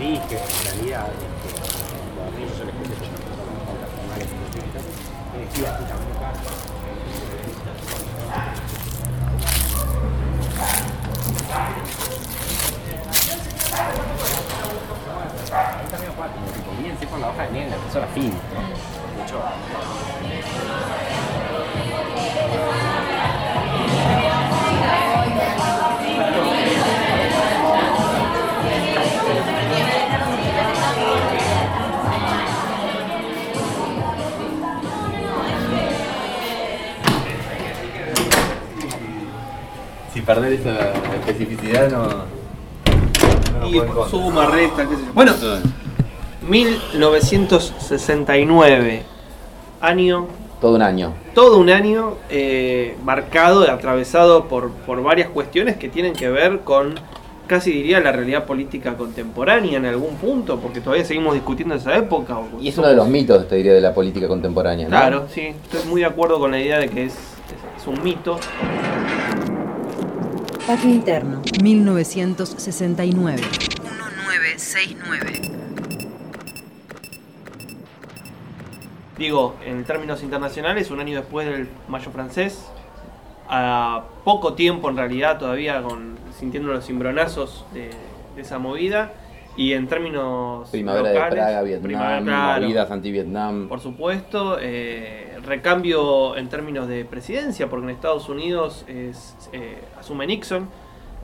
dije, en realidad, este, cuando yo les que por la hoja de negra, la persona fin, perder esa especificidad no. no Y suma, recta, qué sé yo. Bueno, 1969. Año, Todo un año. todo un año eh, marcado, atravesado por, por varias cuestiones que tienen que ver con, casi diría, la realidad política contemporánea en algún punto, porque todavía seguimos discutiendo esa época. o- Y es uno de los mitos, te diría, de la política contemporánea. ¿no? Claro, sí, estoy muy de acuerdo con la idea de que es, es- es un mito. Patio interno. 1969. 1969. Digo, en términos internacionales, un año después del Mayo francés, a poco tiempo en realidad todavía con sintiendo los cimbronazos de, de esa movida, y en términos Primavera locales, de Praga, Vietnam, primavera, claro, movidas anti-Vietnam. por supuesto, eh, recambio en términos de presidencia, porque en Estados Unidos es, eh, asume Nixon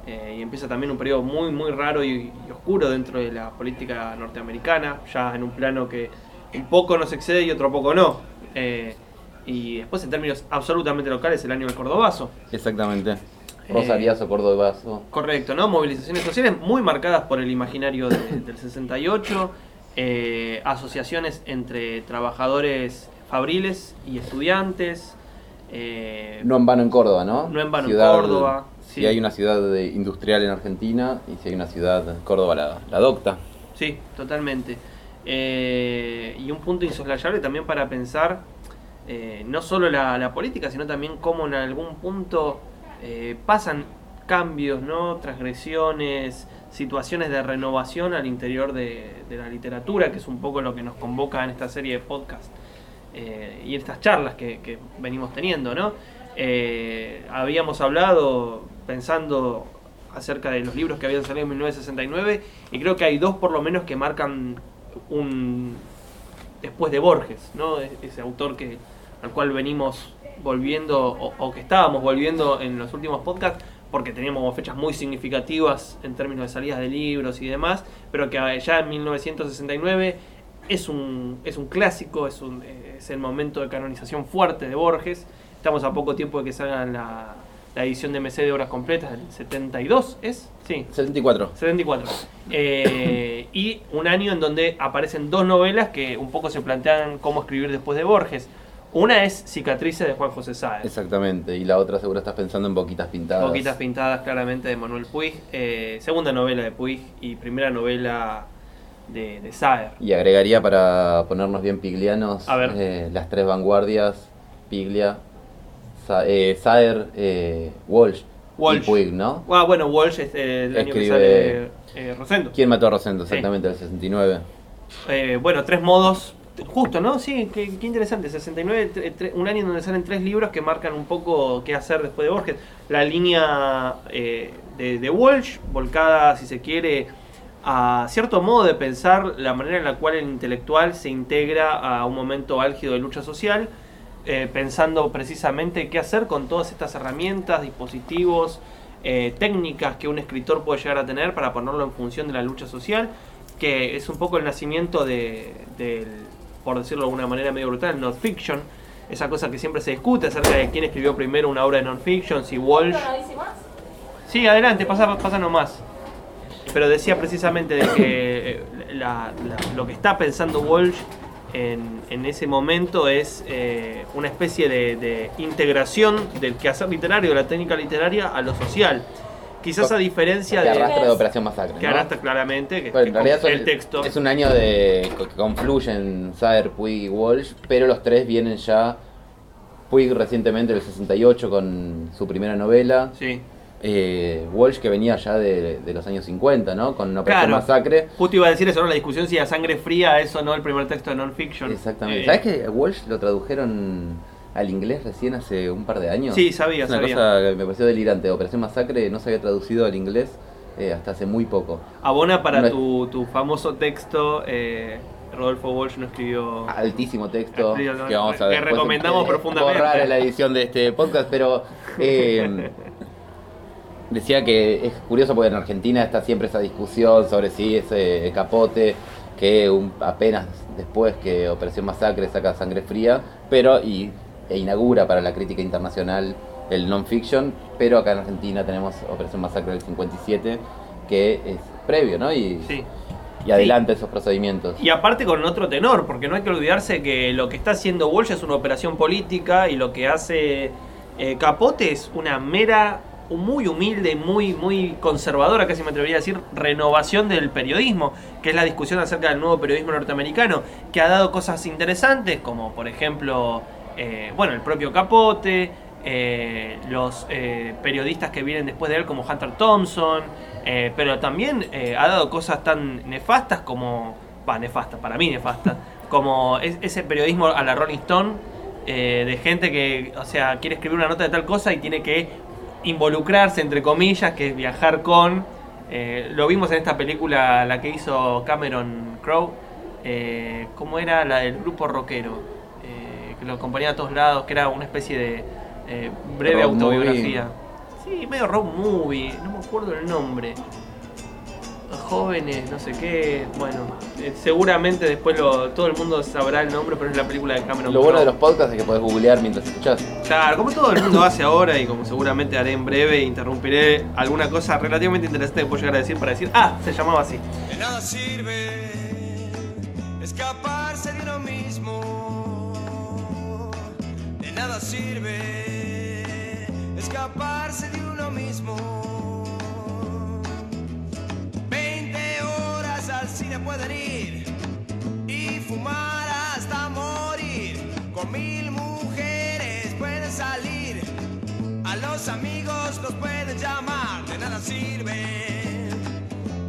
eh, y empieza también un periodo muy, muy raro y, y oscuro dentro de la política norteamericana, ya en un plano que un poco nos excede y otro poco no. Eh, y después, en términos absolutamente locales, el año del Cordobazo. Exactamente. Eh, Rosariazo, Cordobazo. Correcto, ¿no? Movilizaciones sociales muy marcadas por el imaginario de- del 68, eh, asociaciones entre trabajadores fabriles y estudiantes. eh, No en vano en Córdoba, ¿no? No en vano en Córdoba, Si sí. hay una ciudad industrial en Argentina y si hay una ciudad, Córdoba la, la adopta. Sí, totalmente. Eh, y un punto insoslayable también para pensar eh, no solo la, la política, sino también cómo en algún punto eh, pasan cambios, ¿no? transgresiones, situaciones de renovación al interior de, de la literatura, que es un poco lo que nos convoca en esta serie de podcast eh, y estas charlas que, venimos teniendo. ¿no? Eh, habíamos hablado pensando acerca de los libros que habían salido en 1969 y creo que hay dos por lo menos que marcan un después de Borges, ¿no? E- Ese autor que al cual venimos volviendo o, o que estábamos volviendo en los últimos podcasts porque teníamos fechas muy significativas en términos de salidas de libros y demás, pero que eh, ya en 1969 es un, es un clásico, es, un, eh, es el momento de canonización fuerte de Borges. Estamos a poco tiempo de que salga la, la edición de MC de obras completas del 72, ¿es? Sí, 74. 74. Eh, y un año en donde aparecen dos novelas que un poco se plantean cómo escribir después de Borges. Una es Cicatrices de Juan José Sáez. Exactamente. Y la otra seguro estás pensando en Boquitas Pintadas. Boquitas pintadas claramente de Manuel Puig. Eh, segunda novela de Puig y primera novela de, de Saer. Y agregaría para ponernos bien piglianos A ver. eh, las tres vanguardias, Piglia, Sa- eh, Saer, eh, Walsh, Walsh. y Puig, ¿no? Ah, bueno, Walsh es el año que Escribe- sale eh, Rosendo. ¿Quién mató a Rosendo? Sí. Exactamente, el 69. Eh, bueno, tres modos. Justo, ¿no? Sí, qué, qué interesante. 69, tre- tre- un año donde salen tres libros que marcan un poco qué hacer después de Borges. La línea eh, de, de Walsh, volcada, si se quiere, a cierto modo de pensar la manera en la cual el intelectual se integra a un momento álgido de lucha social, eh, pensando precisamente qué hacer con todas estas herramientas, dispositivos, eh, técnicas que un escritor puede llegar a tener para ponerlo en función de la lucha social, que es un poco el nacimiento de, del, por decirlo de alguna manera medio brutal, non-fiction, esa cosa que siempre se discute acerca de quién escribió primero una obra de non-fiction, si Walsh... Sí, adelante, pasa, pasa nomás. Pero decía precisamente de que eh, la- la- lo que está pensando Walsh en, en ese momento es eh, una especie de, de integración del quehacer literario, de la técnica literaria, a lo social. Quizás a diferencia Que de... arrastra de Operación Masacre. Que ¿no? arrastra claramente, que, Pero que en realidad son- el texto. es un año de que confluyen Saer, Puig y Walsh, pero los tres vienen ya. Puig recientemente del 68 con su primera novela, Sí, eh, Walsh que venía ya de, de los años 50, ¿no? Con Operación Claro. Masacre. Justo iba a decir eso, ¿no? La discusión si a sangre fría eso no el primer texto de non-fiction. Exactamente. Eh, ¿Sabes que Walsh lo tradujeron al inglés recién hace un par de años? Sí, sabía, Es una sabía. cosa que me pareció delirante. Operación Masacre no se había traducido al inglés eh, hasta hace muy poco. Abona para No es- tu, tu famoso texto. eh, Rodolfo Walsh no escribió. Altísimo texto no, que vamos a que después, recomendamos profundamente. borrar la edición de este podcast, pero eh, decía que es curioso porque en Argentina está siempre esa discusión sobre si es eh, capote que un- apenas después que Operación Masacre saca Sangre Fría, pero y, e inaugura para la crítica internacional el non-fiction, pero acá en Argentina tenemos Operación Masacre del 57 que es previo, ¿no? Y, Sí. y adelanta esos procedimientos. Y aparte con otro tenor, porque no hay que olvidarse que lo que está haciendo Walsh es una operación política y lo que hace eh, Capote es una mera, muy humilde, muy, muy conservadora, casi me atrevería a decir, renovación del periodismo, que es la discusión acerca del nuevo periodismo norteamericano, que ha dado cosas interesantes, como por ejemplo, eh, bueno, el propio Capote, eh, los eh, periodistas que vienen después de él como Hunter Thompson, pero también ha dado cosas tan nefastas como, va, nefastas, para mí nefastas, como es- ese periodismo a la Rolling Stone, de gente que, o sea, quiere escribir una nota de tal cosa y tiene que involucrarse, entre comillas, que es viajar con... eh, lo vimos en esta película, la que hizo Cameron Crowe, eh, ¿cómo era la del grupo rockero? Eh, que lo acompañaba a todos lados, que era una especie de eh, breve autobiografía. Sí, medio road movie, no me acuerdo el nombre. Jóvenes, no sé qué. Bueno, eh, seguramente después lo- todo el mundo sabrá el nombre, pero es la película de Cameron Lo bueno de los podcasts es que podés googlear mientras escuchás. Claro, como todo el mundo hace ahora y como seguramente haré en breve, interrumpiré alguna cosa relativamente interesante que puedo llegar a decir para decir, ah, se llamaba así. De nada sirve escaparse de uno mismo. De nada sirve escaparse de uno mismo. Al cine pueden ir y fumar hasta morir. Con mil mujeres pueden salir. A los amigos los pueden llamar. De nada sirve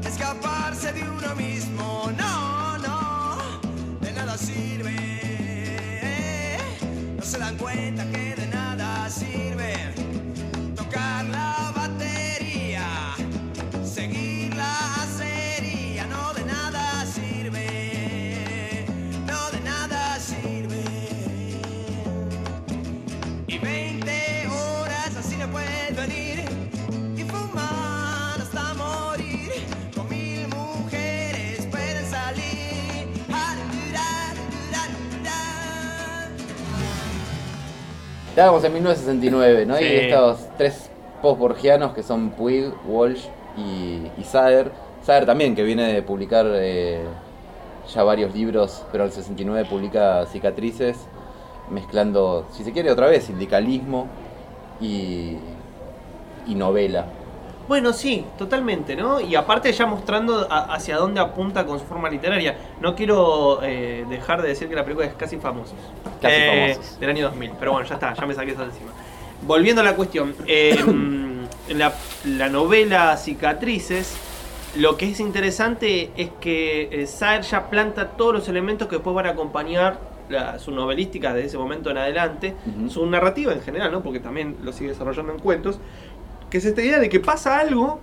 escaparse de uno mismo. No, no, de nada sirve. No se dan cuenta que Estábamos en 1969, ¿no? Sí. Y estos tres post-borgianos que son Puig, Walsh y, y Saer. Saer también, que viene de publicar eh, ya varios libros, pero en el 69 publica Cicatrices, mezclando, si se quiere, otra vez, sindicalismo y, y novela. Bueno, sí, totalmente, ¿no? Y aparte ya mostrando a- hacia dónde apunta con su forma literaria. No quiero eh, dejar de decir que la película es casi famosos. Casi Eh, Famosos. Del año 2000. Pero bueno, ya está, ya me saqué eso de encima. Volviendo a la cuestión. eh, la, la novela Cicatrices, lo que es interesante es que eh, Saer ya planta todos los elementos que después van a acompañar la- su novelística de ese momento en adelante, su narrativa en general, ¿no? Porque también lo sigue desarrollando en cuentos que es esta idea de que pasa algo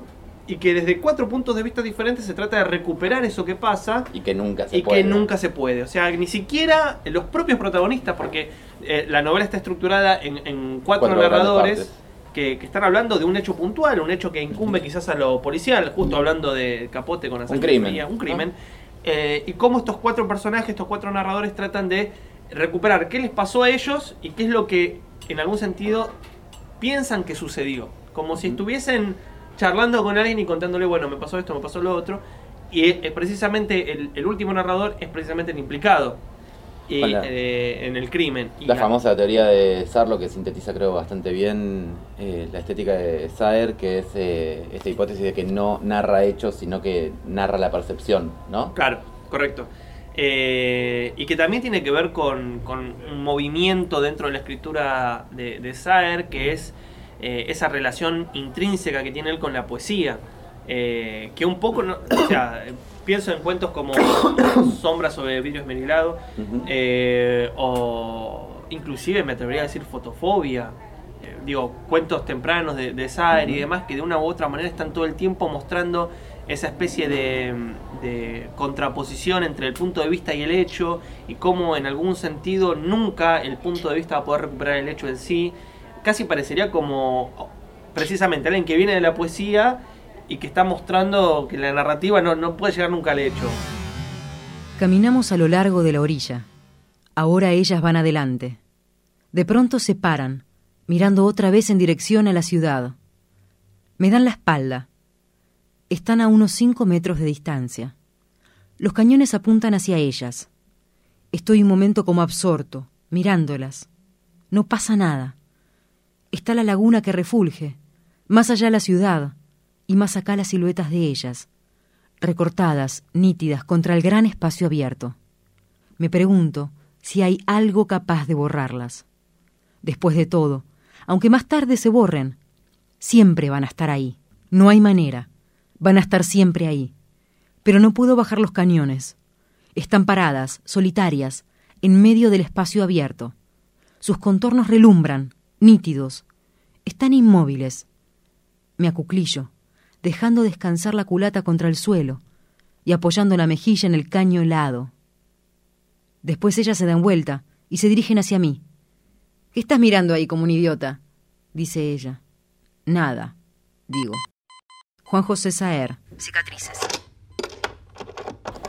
y que desde cuatro puntos de vista diferentes se trata de recuperar eso que pasa Y que nunca se y puede. que nunca se puede. O sea, ni siquiera los propios protagonistas, porque eh, la novela está estructurada en, en cuatro, narradores que, que están hablando de un hecho puntual, un hecho que incumbe quizás a lo policial, justo hablando de Capote con la sangre crimen, un crimen. Eh, y cómo estos cuatro personajes, estos cuatro narradores tratan de recuperar qué les pasó a ellos y qué es lo que en algún sentido piensan que sucedió. Como si estuviesen charlando con alguien y contándole, bueno, me pasó esto, me pasó lo otro. Y eh, precisamente el, el último narrador es precisamente el implicado y, eh, en el crimen. Y La famosa teoría de Sarlo que sintetiza creo bastante bien eh, la estética de Saer, que es eh, esta hipótesis de que no narra hechos, sino que narra la percepción, ¿no? Claro, correcto. Y que también tiene que ver con, con un movimiento dentro de la escritura de, de Saer, que es eh, esa relación intrínseca que tiene él con la poesía. eh, que un poco, no- o sea, pienso en cuentos como Sombra sobre vidrio esmerilado, eh, o inclusive me atrevería a decir fotofobia. Digo, cuentos tempranos de, de Saer y demás que de una u otra manera están todo el tiempo mostrando esa especie de, de contraposición entre el punto de vista y el hecho y cómo en algún sentido nunca el punto de vista va a poder recuperar el hecho en sí. Casi parecería como precisamente alguien que viene de la poesía y que está mostrando que la narrativa no, no puede llegar nunca al hecho. Caminamos a lo largo de la orilla. Ahora ellas van adelante. De pronto se paran, mirando otra vez en dirección a la ciudad. Me dan la espalda. Están a unos cinco metros de distancia. Los cañones apuntan hacia ellas. Estoy un momento como absorto, mirándolas. No pasa nada. Está la laguna que refulge, más allá la ciudad, y más acá las siluetas de ellas recortadas, nítidas, contra el gran espacio abierto. Me pregunto si hay algo capaz de borrarlas. Después de todo, aunque más tarde se borren, siempre van a estar ahí. No hay manera. Van a estar siempre ahí. Pero no puedo bajar los cañones. Están paradas, solitarias, en medio del espacio abierto. Sus contornos relumbran, nítidos. Están inmóviles. Me acuclillo, dejando descansar la culata contra el suelo y apoyando la mejilla en el caño helado. Después ellas se dan vuelta y se dirigen hacia mí. ¿Qué estás mirando ahí como un idiota? dice ella. Nada, digo. Juan José Saer. Cicatrices.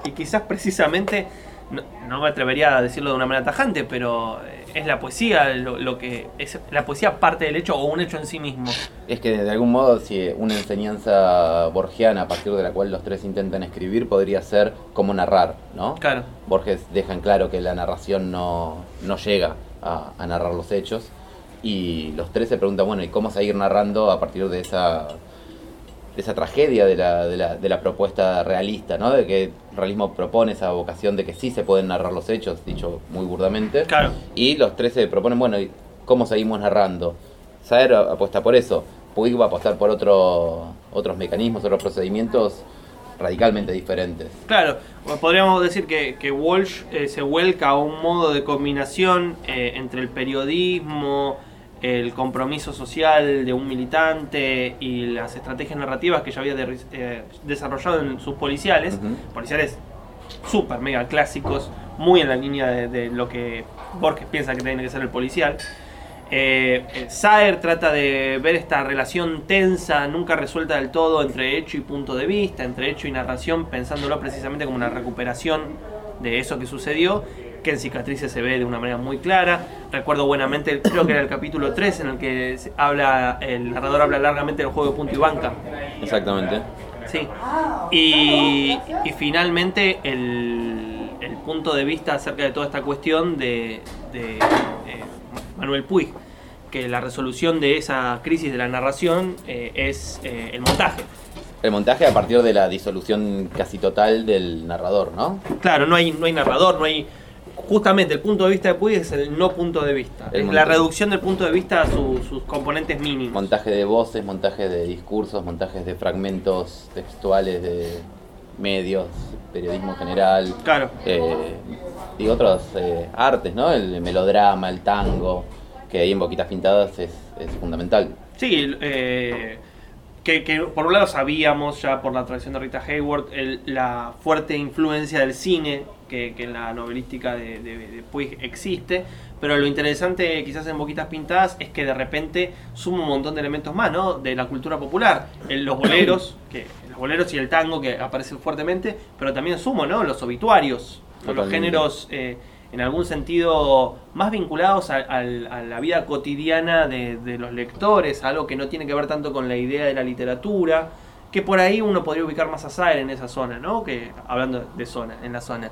Y quizás precisamente, no, no me atrevería a decirlo de una manera tajante, pero es la poesía lo, lo que es la poesía parte del hecho o un hecho en sí mismo. Es que de algún modo, si una enseñanza borgiana a partir de la cual los tres intentan escribir podría ser cómo narrar, ¿no? Claro. Borges deja en claro que la narración no, no llega a, a narrar los hechos y los tres se preguntan, bueno, ¿y cómo seguir narrando a partir de esa, de esa tragedia de la, de, la, de la propuesta realista, ¿no? De que realismo propone esa vocación de que sí se pueden narrar los hechos, dicho muy burdamente. Claro. Y los tres se proponen, bueno, ¿y ¿cómo seguimos narrando? Saer apuesta por eso, Puig va a apostar por otro, otros mecanismos, otros procedimientos radicalmente diferentes. Claro, podríamos decir que, que Walsh eh, se vuelca a un modo de combinación eh, entre el periodismo, el compromiso social de un militante y las estrategias narrativas que ya había de- eh, desarrollado en sus policiales. Ujú. Policiales súper mega clásicos, muy en la línea de, de lo que Borges piensa que tiene que ser el policial. Eh, eh, Saer trata de ver esta relación tensa, nunca resuelta del todo entre hecho y punto de vista, entre hecho y narración, pensándolo precisamente como una recuperación de eso que sucedió, que en Cicatrices se ve de una manera muy clara. Recuerdo buenamente, creo que era el capítulo 3 en el que habla, el narrador habla largamente del juego de punto y banca. Exactamente. Sí. Y, y finalmente el, el punto de vista acerca de toda esta cuestión de, de, eh, Manuel Puig, que la resolución de esa crisis de la narración eh, es eh, el montaje. El montaje a partir de la disolución casi total del narrador, ¿no? Claro, no hay, no hay narrador, no hay... Justamente el punto de vista de Puig es el no punto de vista. El es la reducción del punto de vista a su- sus componentes mínimos. Montaje de voces, montaje de discursos, montajes de fragmentos textuales de medios, periodismo en general. Claro. eh, y otros eh, artes, ¿no? El melodrama, el tango, que ahí en Boquitas Pintadas es, es fundamental. Sí, eh, que, que por un lado sabíamos ya por la tradición de Rita Hayworth el- la fuerte influencia del cine que, que en la novelística de, de, de Puig existe, pero lo interesante quizás en Boquitas Pintadas es que de repente suma un montón de elementos más, ¿no? De la cultura popular, En los boleros, que los boleros y el tango que aparecen fuertemente, pero también sumo, ¿no? Los obituarios, los géneros eh, en algún sentido más vinculados a la vida cotidiana de, de los lectores, algo que no tiene que ver tanto con la idea de la literatura, que por ahí uno podría ubicar más a Saer en esa zona, ¿no? Que, hablando de zona, en la zona.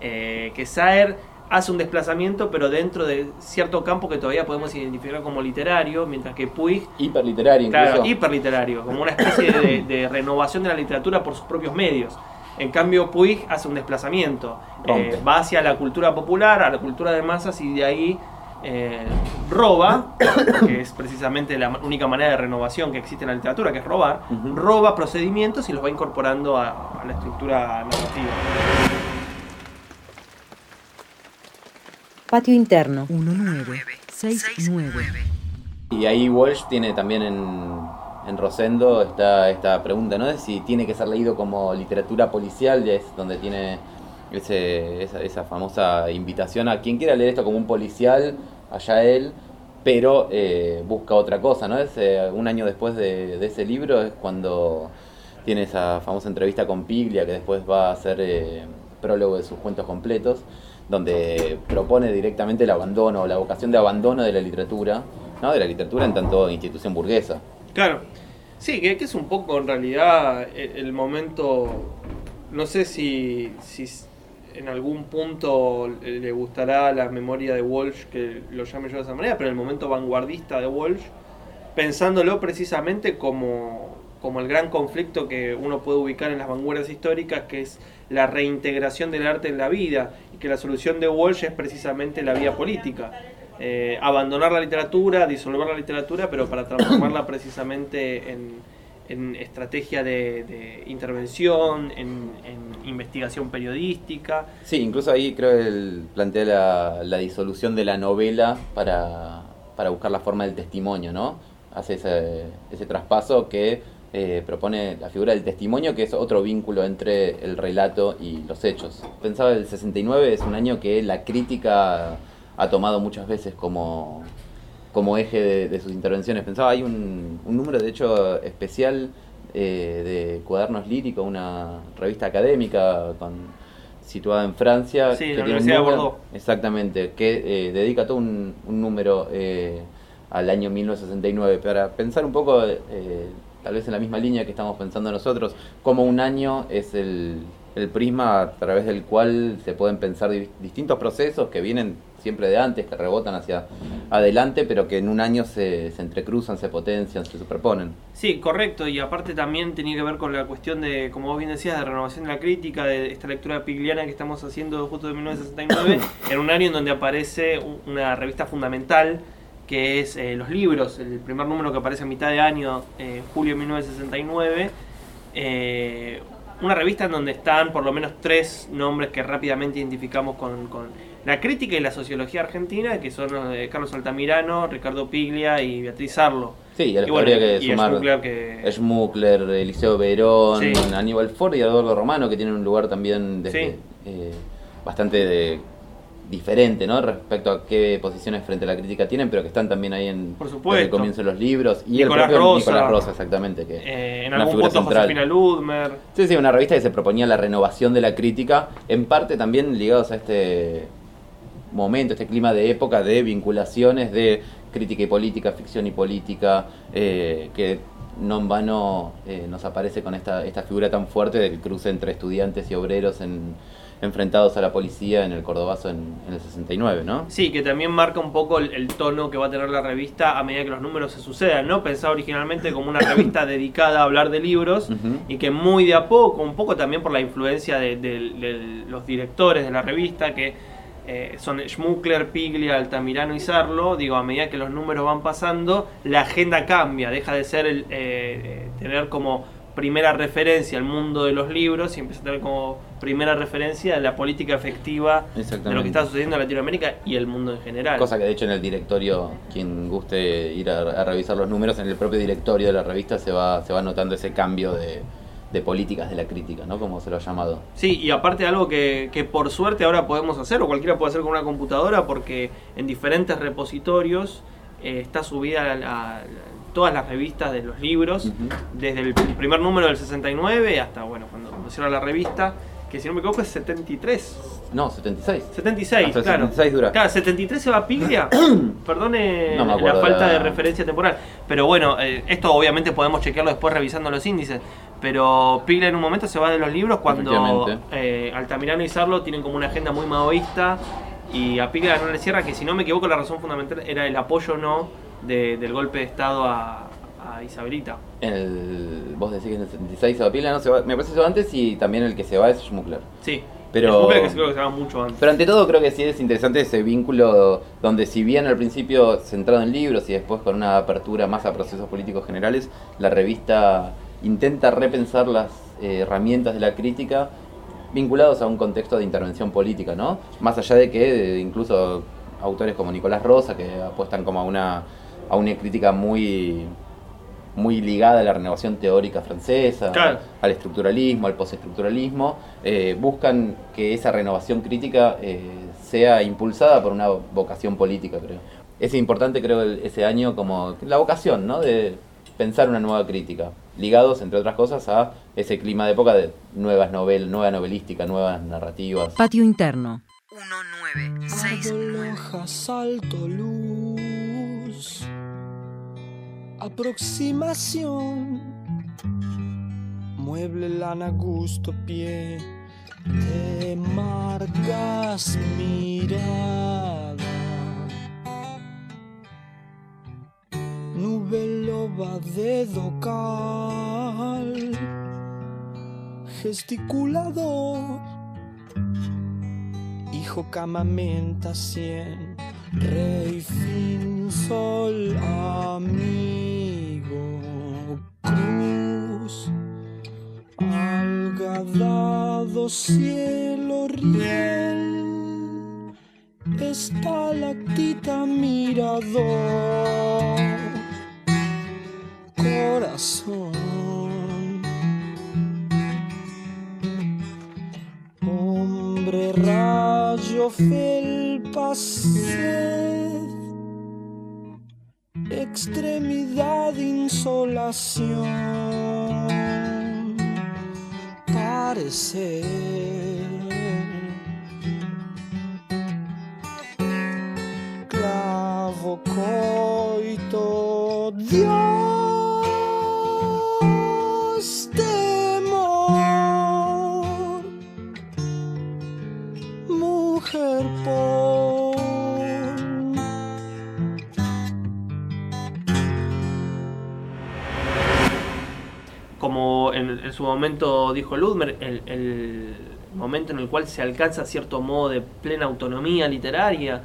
Eh, que Saer hace un desplazamiento, pero dentro de cierto campo que todavía podemos identificar como literario, mientras que Puig Hiperliterario incluso. Claro, hiperliterario, como una especie de, de renovación de la literatura por sus propios medios. En cambio, Puig hace un desplazamiento. Eh, va hacia la cultura popular, a la cultura de masas y de ahí eh, roba, que es precisamente la única manera de renovación que existe en la literatura, que es robar, roba procedimientos y los va incorporando a, a la estructura narrativa. Patio interno 1969. Y ahí Walsh tiene también en, en Rosendo esta, esta pregunta, ¿no? De si tiene que ser leído como literatura policial, ya es donde tiene ese, esa, esa famosa invitación a quien quiera leer esto como un policial, allá él, pero eh, busca otra cosa, ¿no? Es, eh, un año después de, de ese libro es cuando tiene esa famosa entrevista con Piglia, que después va a ser eh, prólogo de sus cuentos completos, donde propone directamente el abandono la vocación de abandono de la literatura, ¿no? de la literatura en tanto institución burguesa. Claro. Sí, que, es un poco en realidad el, el momento. No sé si, si en algún punto le gustará la memoria de Walsh que lo llame yo de esa manera, pero el momento vanguardista de Walsh, pensándolo precisamente como, como el gran conflicto que uno puede ubicar en las vanguardias históricas, que es la reintegración del arte en la vida, y que la solución de Walsh es precisamente la vía política. Eh, abandonar la literatura, disolver la literatura, pero para transformarla precisamente en, en estrategia de, de intervención, en, en investigación periodística. Sí, incluso ahí creo que él plantea la, la disolución de la novela para, para buscar la forma del testimonio, ¿no? Hace ese, ese traspaso que eh, propone la figura del testimonio, que es otro vínculo entre el relato y los hechos. Pensaba el 69 es un año que la crítica ha tomado muchas veces como, como eje de, de sus intervenciones. Pensaba, hay un, un número de hecho especial eh, de Cuadernos Líricos, una revista académica con, situada en Francia. Sí, que la Universidad de número- Bordeaux. Exactamente, que eh, dedica todo un, un número eh, al año 1969. Para pensar un poco, eh, tal vez en la misma línea que estamos pensando nosotros, como un año es el, el prisma a través del cual se pueden pensar di- distintos procesos que vienen siempre de antes, que rebotan hacia adelante, pero que en un año se, se entrecruzan, se potencian, se superponen. Sí, correcto, y aparte también tenía que ver con la cuestión de, como vos bien decías, de renovación de la crítica, de esta lectura pigliana que estamos haciendo justo de 1969, en un año en donde aparece un- una revista fundamental que es eh, Los Libros, el primer número que aparece a mitad de año, eh, julio de 1969. eh, una revista en donde están por lo menos tres nombres que rápidamente identificamos con, con la crítica y la sociología argentina, que son los de Carlos Altamirano, Ricardo Piglia y Beatriz Arlo. Sí, y después Y bueno, habría que y sumar Schmuckler que- Schmuckler, Eliseo Verón, Sí. Aníbal Ford y Eduardo Romano, que tienen un lugar también desde, Sí. eh, bastante de- diferente, ¿no? Respecto a qué posiciones frente a la crítica tienen, pero que están también ahí en Por desde supuesto. el comienzo de los libros. Y Nicolás el propio Rosa. Nicolás Rosa, exactamente. Que Eh, en una algún figura punto central. Josefina Ludmer. Sí, sí, una revista que se proponía la renovación de la crítica, en parte también ligados a este momento, este clima de época de vinculaciones de crítica y política, ficción y política, eh, que no en vano eh, nos aparece con esta, esta figura tan fuerte del cruce entre estudiantes y obreros en- enfrentados a la policía en el Cordobazo en, en el 69, ¿no? Sí, que también marca un poco el, el tono que va a tener la revista a medida que los números se sucedan, ¿no? Pensaba originalmente como una revista dedicada a hablar de libros y que muy de a poco, un poco también por la influencia de, de- de los directores de la revista, que eh, son Schmuckler, Piglia, Altamirano y Sarlo, digo, a medida que los números van pasando, la agenda cambia, deja de ser el, eh, eh, tener como primera referencia el mundo de los libros y empieza a tener como primera referencia la política efectiva de lo que está sucediendo en Latinoamérica y el mundo en general. Cosa que de hecho en el directorio, quien guste ir a, a revisar los números, en el propio directorio de la revista se va, se va notando ese cambio de, de políticas de la crítica, ¿no? Como se lo ha llamado. Sí, y aparte algo que, que por suerte ahora podemos hacer, o cualquiera puede hacer con una computadora, porque en diferentes repositorios eh, está subida la- la- todas las revistas de los libros, desde el primer número del 69 hasta, bueno, cuando, cuando cierra la revista, que si no me equivoco es 73. No, 76. 76, Hasta claro. 76 dura. Claro, 73 se va a Piglia. Perdone No la falta de referencia temporal. Pero bueno, eh, esto obviamente podemos chequearlo después revisando los índices. Pero Piglia en un momento se va de los libros cuando eh, Altamirano y Sarlo tienen como una agenda muy maoísta. Y a Piglia no le cierra que, si no me equivoco, la razón fundamental era el apoyo o no de- del golpe de Estado a, a Isabelita. El, vos decís que en el 76 se va Pila, no se va, me parece que se va antes y también el que se va es Schmuckler. Sí, Pero, Después que creo que se haga mucho antes. pero ante todo creo que sí es interesante ese vínculo donde si bien al principio centrado en libros y después con una apertura más a procesos políticos generales, la revista intenta repensar las eh, herramientas de la crítica vinculados a un contexto de intervención política, ¿no? Más allá de que eh, incluso autores como Nicolás Rosa, que apuestan como a una, a una crítica muy, muy ligada a la renovación teórica francesa, Claro. al estructuralismo, al postestructuralismo, eh, buscan que esa renovación crítica eh, sea impulsada por una vocación política, creo. Es importante, creo, el- ese año como la vocación, ¿no? De pensar una nueva crítica, ligados, entre otras cosas, a ese clima de época de nuevas novelas, nueva novelística, nuevas narrativas. Patio interno. 1969. Hojas alto luz. Aproximación. Mueble lana gusto pie. Te marcas mirada. Nube loba de docal. Gesticulador. Hijo camamenta cien, rey fin sol amigo cruz, algadado cielo riel, estalactita mirador, corazón. Hombre rayo felpa extremidad insolación, parecer. Clavo coito Dios su momento dijo Ludmer, el, el momento en el cual se alcanza cierto modo de plena autonomía literaria,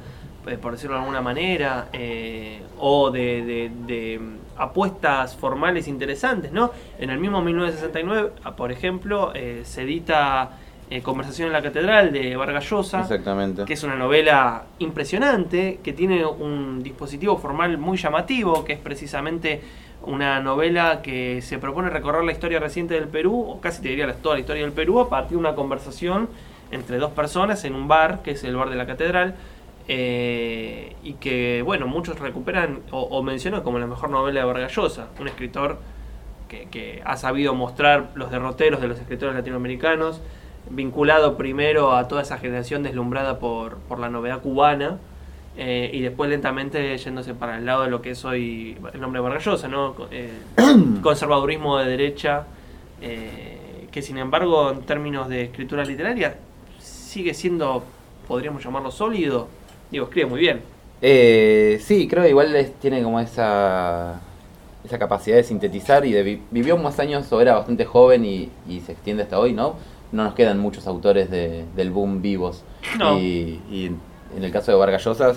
eh, por decirlo de alguna manera, eh, o de, de- de apuestas formales interesantes, ¿no? En el mismo 1969, ah, por ejemplo, eh, se edita eh, Conversación en la Catedral de Vargas Llosa, Exactamente. que es una novela impresionante, que tiene un dispositivo formal muy llamativo, que es precisamente una novela que se propone recorrer la historia reciente del Perú, o casi te diría toda la historia del Perú, a partir de una conversación entre dos personas en un bar, que es el bar de la catedral, eh, y que, bueno, muchos recuperan o, o mencionan como la mejor novela de Vargas Llosa, un escritor que, que ha sabido mostrar los derroteros de los escritores latinoamericanos, vinculado primero a toda esa generación deslumbrada por, por la novedad cubana, eh, y después lentamente yéndose para el lado de lo que es hoy el nombre de Vargas Llosa, ¿no? Eh, conservadurismo de derecha, eh, que sin embargo en términos de escritura literaria sigue siendo, podríamos llamarlo sólido, digo, escribe muy bien. Eh, sí, creo que igual es- tiene como esa, esa capacidad de sintetizar y de vi- vivió más años o era bastante joven y, y se extiende hasta hoy, ¿no? No nos quedan muchos autores de- del boom vivos. No. Y, y en el caso de Vargas Llosa,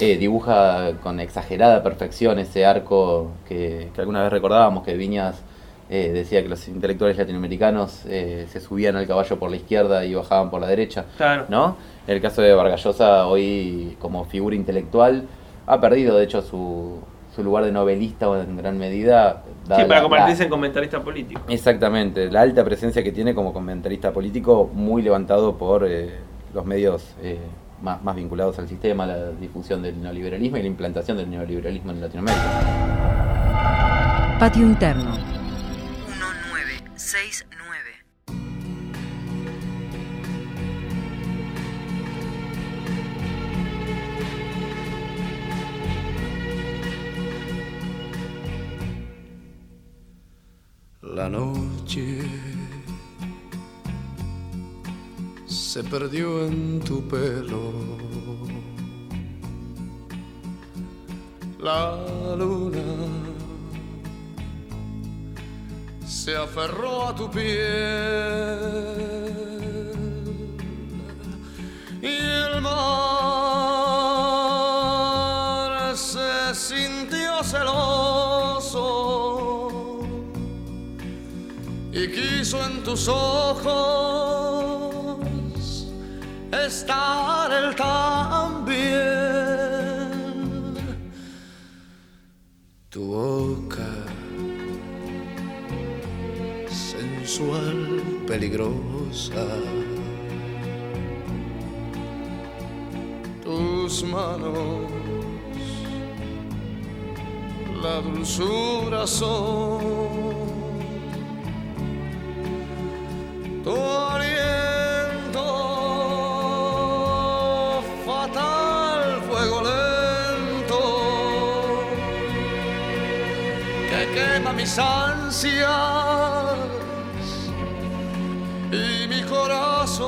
eh, dibuja con exagerada perfección ese arco que, que alguna vez recordábamos que Viñas eh, decía que los intelectuales latinoamericanos eh, se subían al caballo por la izquierda y bajaban por la derecha. Claro. ¿no? El caso de Vargas Llosa hoy como figura intelectual ha perdido de hecho su, su lugar de novelista en gran medida. Sí, para la- convertirse la- en comentarista político. Exactamente, la alta presencia que tiene como comentarista político muy levantado por eh, los medios más, más vinculados al sistema, la difusión del neoliberalismo y la implantación del neoliberalismo en Latinoamérica. Patio interno. 1969. La noche se perdió en tu pelo. La luna se aferró a tu piel y el mar se sintió celoso y quiso en tus ojos estar él también. Tu boca sensual, peligrosa. Tus manos, la dulzura son. Tu mis ansias y mi corazón.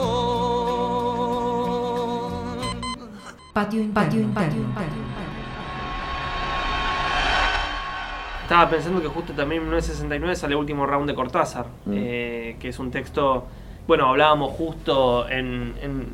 Patio interno. Estaba pensando que justo también en 1969 sale el último round de Cortázar, Mm. eh, que es un texto, bueno, hablábamos justo en, en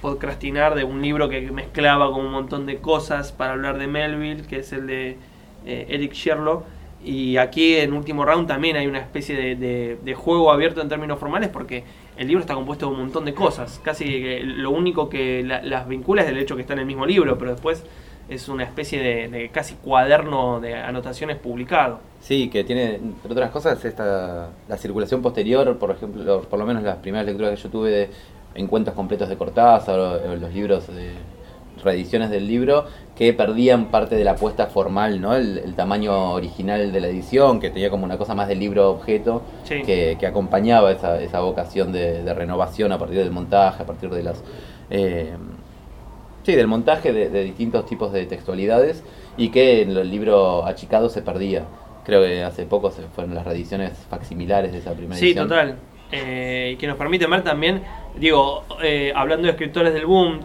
podcrastinar de un libro que mezclaba con un montón de cosas para hablar de Melville, que es el de eh, Eric Sherlock. Y aquí en último round también hay una especie de, de- juego abierto en términos formales porque el libro está compuesto de un montón de cosas. Casi lo único que la- las vincula es el hecho que está en el mismo libro, pero después es una especie de, casi cuaderno de anotaciones publicado. Sí, que tiene, entre otras cosas, esta, la circulación posterior, por ejemplo, por lo menos las primeras lecturas que yo tuve de encuentros completos de Cortázar los libros de reediciones del libro, que perdían parte de la apuesta formal, ¿no? El, el tamaño original de la edición, que tenía como una cosa más del libro objeto, Sí. que, que acompañaba esa, esa vocación de, de renovación a partir del montaje, a partir de las... eh, Sí, del montaje de, de distintos tipos de textualidades y que en el libro achicado se perdía. Creo que hace poco se fueron las reediciones facsimilares de esa primera Sí, edición. total. Eh, y que nos permite ver también, digo, eh, hablando de escritores del boom,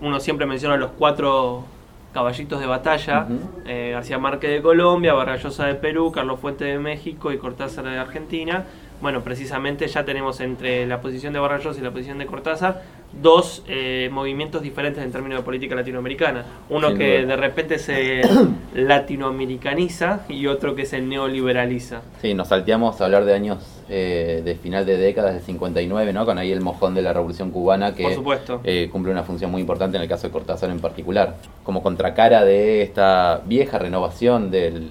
uno siempre menciona los cuatro caballitos de batalla, eh, García Márquez de Colombia, Vargallosa de Perú, Carlos Fuente de México y Cortázar de Argentina. Bueno, precisamente ya tenemos entre la posición de Vargallosa y la posición de Cortázar dos eh, movimientos diferentes en términos de política latinoamericana. Uno Sin que duda. de repente se latinoamericaniza y otro que se neoliberaliza. Sí, nos salteamos a hablar de años eh, de final de décadas del 59, ¿no? Con ahí el mojón de la Revolución Cubana que Por supuesto. eh, cumple una función muy importante en el caso de Cortázar en particular. Como contracara de esta vieja renovación del,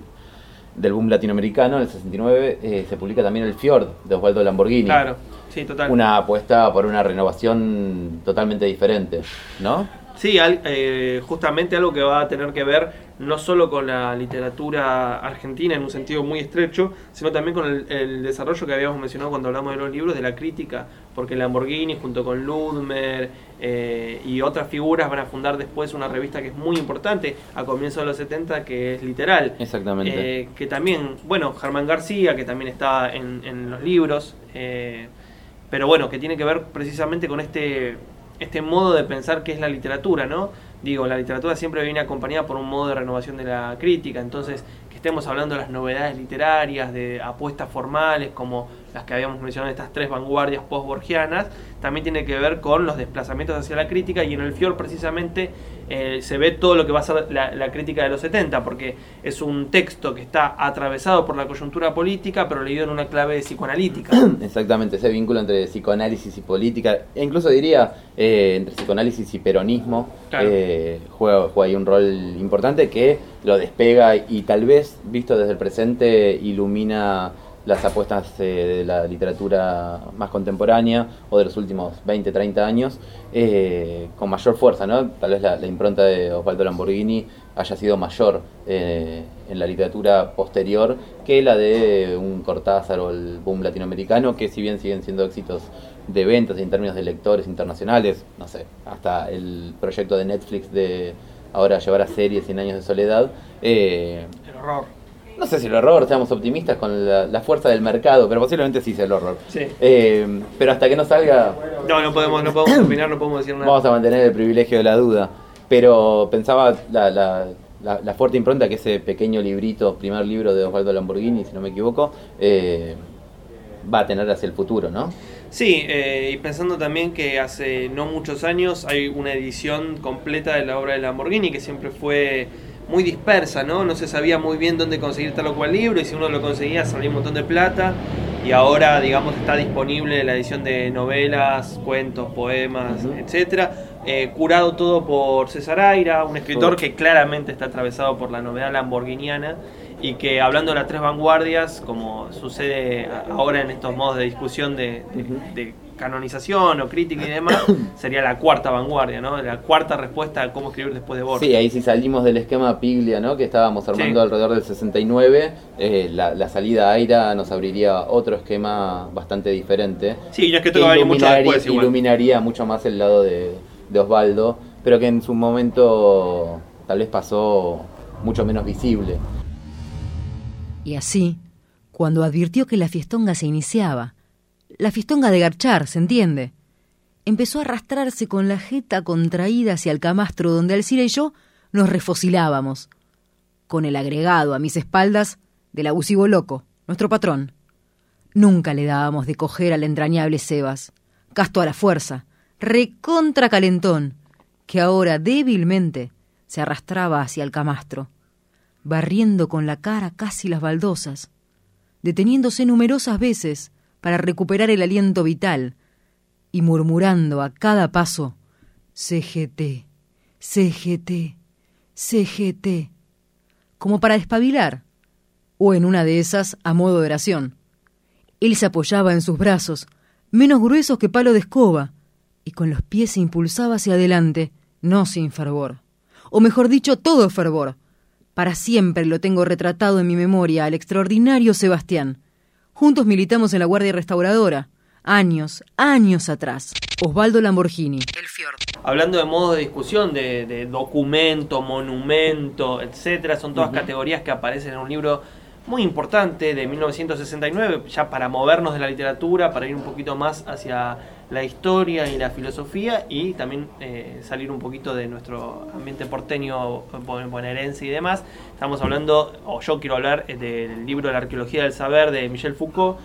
del boom latinoamericano, en el 69 eh, se publica también El Fjord de Osvaldo Lamborghini. Claro, sí, total. Una apuesta por una renovación totalmente diferente, ¿no? Sí, al- eh, justamente algo que va a tener que ver no solo con la literatura argentina en un sentido muy estrecho, sino también con el, el desarrollo que habíamos mencionado cuando hablamos de los libros de la crítica, porque Lamborghini junto con Ludmer eh, y otras figuras van a fundar después una revista que es muy importante a comienzos de los 70 que es Literal. Exactamente. Eh, que también, bueno, Germán García, que también está en, en los libros, eh, pero bueno, que tiene que ver precisamente con este, este modo de pensar que es la literatura, ¿no? Digo, la literatura siempre viene acompañada por un modo de renovación de la crítica, entonces que estemos hablando de las novedades literarias, de apuestas formales, como las que habíamos mencionado, estas tres vanguardias post-borgianas, también tiene que ver con los desplazamientos hacia la crítica y en el Fior precisamente eh, se ve todo lo que va a ser la, la crítica de los 70, porque es un texto que está atravesado por la coyuntura política, pero leído en una clave psicoanalítica. Exactamente, ese vínculo entre psicoanálisis y política, e incluso diría eh, entre psicoanálisis y peronismo, Claro. eh, juega, juega ahí un rol importante que lo despega y tal vez, visto desde el presente, ilumina las apuestas eh, de la literatura más contemporánea o de los últimos 20, 30 años eh, con mayor fuerza, ¿no? Tal vez la, impronta de Osvaldo Lamborghini haya sido mayor eh, en la literatura posterior que la de un Cortázar o el boom latinoamericano, que si bien siguen siendo éxitos de ventas en términos de lectores internacionales, no sé, hasta el proyecto de Netflix de ahora llevar a serie 100 años de soledad, eh, El horror. No sé si el horror, seamos optimistas con la, la fuerza del mercado, pero posiblemente sí sea el horror. Sí. Eh, pero hasta que no salga, No, no podemos, no podemos opinar, no podemos decir nada. vamos a mantener el privilegio de la duda. Pero pensaba la, la- la- la fuerte impronta que ese pequeño librito, primer libro de Osvaldo Lamborghini, si no me equivoco, eh, va a tener hacia el futuro, ¿no? Sí, eh, y pensando también que hace no muchos años hay una edición completa de la obra de Lamborghini que siempre fue muy dispersa, ¿no? No se sabía muy bien dónde conseguir tal o cual libro y si uno lo conseguía salía un montón de plata. y ahora, digamos, está disponible la edición de novelas, cuentos, poemas, etcétera. Eh, curado todo por César Aira, un escritor que claramente está atravesado por la novedad lamborghiniana y que hablando de las tres vanguardias, como sucede ahora en estos modos de discusión de, de- de canonización o crítica y demás, sería la cuarta vanguardia, ¿no? La cuarta respuesta a cómo escribir después de Borges. Sí, ahí sí salimos del esquema Piglia, ¿no? Que estábamos armando Sí. alrededor del 69. eh, la, la salida a Aira nos abriría otro esquema bastante diferente. Sí, y es que esto va a venir mucho después igual. iluminaría mucho más el lado de, de Osvaldo, pero que en su momento tal vez pasó mucho menos visible. Y así, cuando advirtió que la fiestonga se iniciaba, la fiestonga de garchar, ¿se entiende? Empezó a arrastrarse con la jeta contraída hacia el camastro donde Alcira y yo nos refocilábamos, con el agregado a mis espaldas del abusivo loco, nuestro patrón. Nunca le dábamos de coger al entrañable Sebas, casto a la fuerza, recontra calentón, que ahora débilmente se arrastraba hacia el camastro, barriendo con la cara casi las baldosas, deteniéndose numerosas veces para recuperar el aliento vital y murmurando a cada paso CGT, CGT, CGT, como para despabilar, o en una de esas a modo de oración. Él se apoyaba en sus brazos, menos gruesos que palo de escoba, y con los pies se impulsaba hacia adelante, no sin fervor. O mejor dicho, todo fervor. Para siempre lo tengo retratado en mi memoria al extraordinario Sebastián. Juntos militamos en la Guardia Restauradora. Años, años atrás. Osvaldo Lamborghini. El fiord. Hablando de modos de discusión, de, de documento, monumento, etcétera, son todas categorías que aparecen en un libro muy importante de 1969, ya para movernos de la literatura, para ir un poquito más hacia la historia y la filosofía y también eh, salir un poquito de nuestro ambiente porteño, bon- bonaerense y demás. Estamos hablando, o yo quiero hablar eh, del libro La arqueología del saber de Michel Foucault,